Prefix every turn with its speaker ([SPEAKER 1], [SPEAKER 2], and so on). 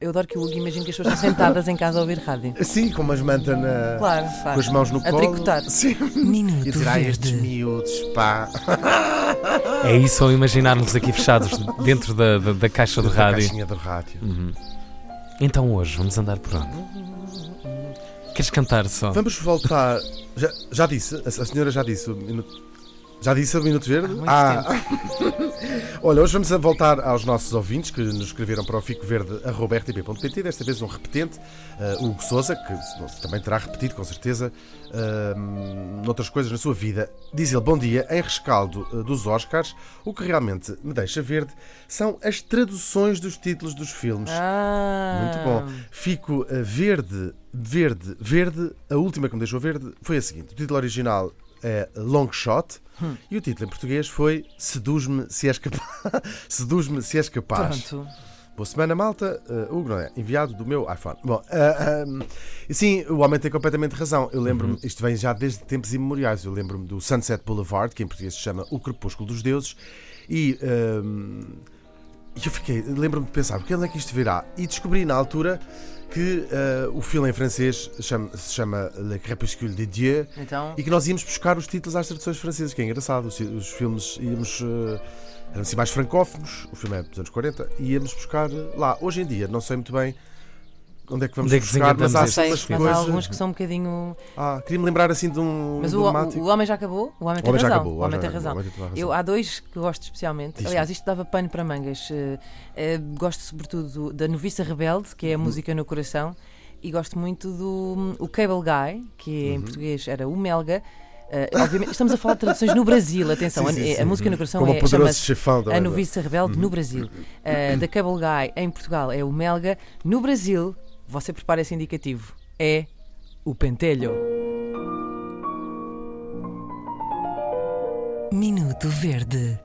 [SPEAKER 1] eu adoro que o Hugo imagino que as pessoas estão sentadas em casa a ouvir rádio.
[SPEAKER 2] Sim, com umas mantas na.
[SPEAKER 1] Claro, claro.
[SPEAKER 2] Com as mãos no
[SPEAKER 1] A
[SPEAKER 2] colo.
[SPEAKER 1] tricotar.
[SPEAKER 2] Sim.
[SPEAKER 3] Minuto
[SPEAKER 2] E tirar estes miúdos, pá.
[SPEAKER 3] É isso ou imaginarmos aqui fechados dentro da, da, da caixa do
[SPEAKER 2] Da
[SPEAKER 3] rádio.
[SPEAKER 2] caixinha do rádio.
[SPEAKER 3] Uhum. Então hoje vamos andar por onde? Queres cantar só?
[SPEAKER 2] Vamos voltar. Já, já disse, a, a senhora já disse o minuto. Já disse o Minuto Verde?
[SPEAKER 1] Há muito
[SPEAKER 2] Olha, hoje vamos voltar aos nossos ouvintes que nos escreveram para o ficoverde.rtp.pt. Desta vez um repetente, uh, Hugo Souza, que também terá repetido, com certeza, uh, noutras coisas na sua vida. Diz ele: Bom dia, em rescaldo uh, dos Oscars, o que realmente me deixa verde são as traduções dos títulos dos filmes.
[SPEAKER 1] Ah,
[SPEAKER 2] Muito bom. Fico uh, verde, verde, verde. A última que me deixou verde foi a seguinte: o título original é Long Shot e o título em português foi Seduz-me se és capaz. Seduz-me se és capaz.
[SPEAKER 1] Pronto.
[SPEAKER 2] Boa semana, malta. Uh, Hugo, não é? Enviado do meu iPhone. Bom, uh, um, e sim, o homem tem completamente razão. Eu lembro-me, isto vem já desde tempos imemoriais. Eu lembro-me do Sunset Boulevard, que em português se chama O Crepúsculo dos Deuses, e. um, e eu fiquei, lembro-me de pensar, porque onde é que isto virá? E descobri na altura que uh, o filme em francês chama- se chama Le Crépuscule de Dieu
[SPEAKER 1] Então,
[SPEAKER 2] e que nós íamos buscar os títulos às traduções francesas, que é engraçado. Os, os filmes íamos. Uh, eram assim mais francófonos, o filme é dos anos 40, e íamos buscar lá. Hoje em dia, não sei muito bem onde é que vamos
[SPEAKER 3] Onde é que
[SPEAKER 2] buscar, mas há
[SPEAKER 1] sei, mas há alguns que são um bocadinho.
[SPEAKER 2] Ah, queria-me lembrar assim de um.
[SPEAKER 1] Mas o,
[SPEAKER 2] emblemático.
[SPEAKER 1] o, o homem já acabou? O homem
[SPEAKER 2] O
[SPEAKER 1] tem
[SPEAKER 2] homem
[SPEAKER 1] razão.
[SPEAKER 2] acabou,
[SPEAKER 1] o homem tem razão.
[SPEAKER 2] tem.
[SPEAKER 1] Eu, há dois que gosto especialmente.
[SPEAKER 2] Diz-me.
[SPEAKER 1] Aliás, isto dava pano para mangas. Eh, eh, gosto sobretudo da Noviça Rebelde, que é a
[SPEAKER 2] Uhum.
[SPEAKER 1] música no coração, e gosto muito do hum, o Cable Guy, que
[SPEAKER 2] Uhum.
[SPEAKER 1] em português era o Melga. Obviamente, estamos a falar de traduções no Brasil, atenção.
[SPEAKER 2] Sim, sim,
[SPEAKER 1] a,
[SPEAKER 2] sim.
[SPEAKER 1] a música no coração
[SPEAKER 2] Como
[SPEAKER 1] é, chama-se
[SPEAKER 2] chefão
[SPEAKER 1] A Noviça Rebelde no Brasil. Uh, da Cable Guy em Portugal é o Melga. No Brasil, você prepara esse indicativo, é o Pentelho.
[SPEAKER 3] Minuto Verde.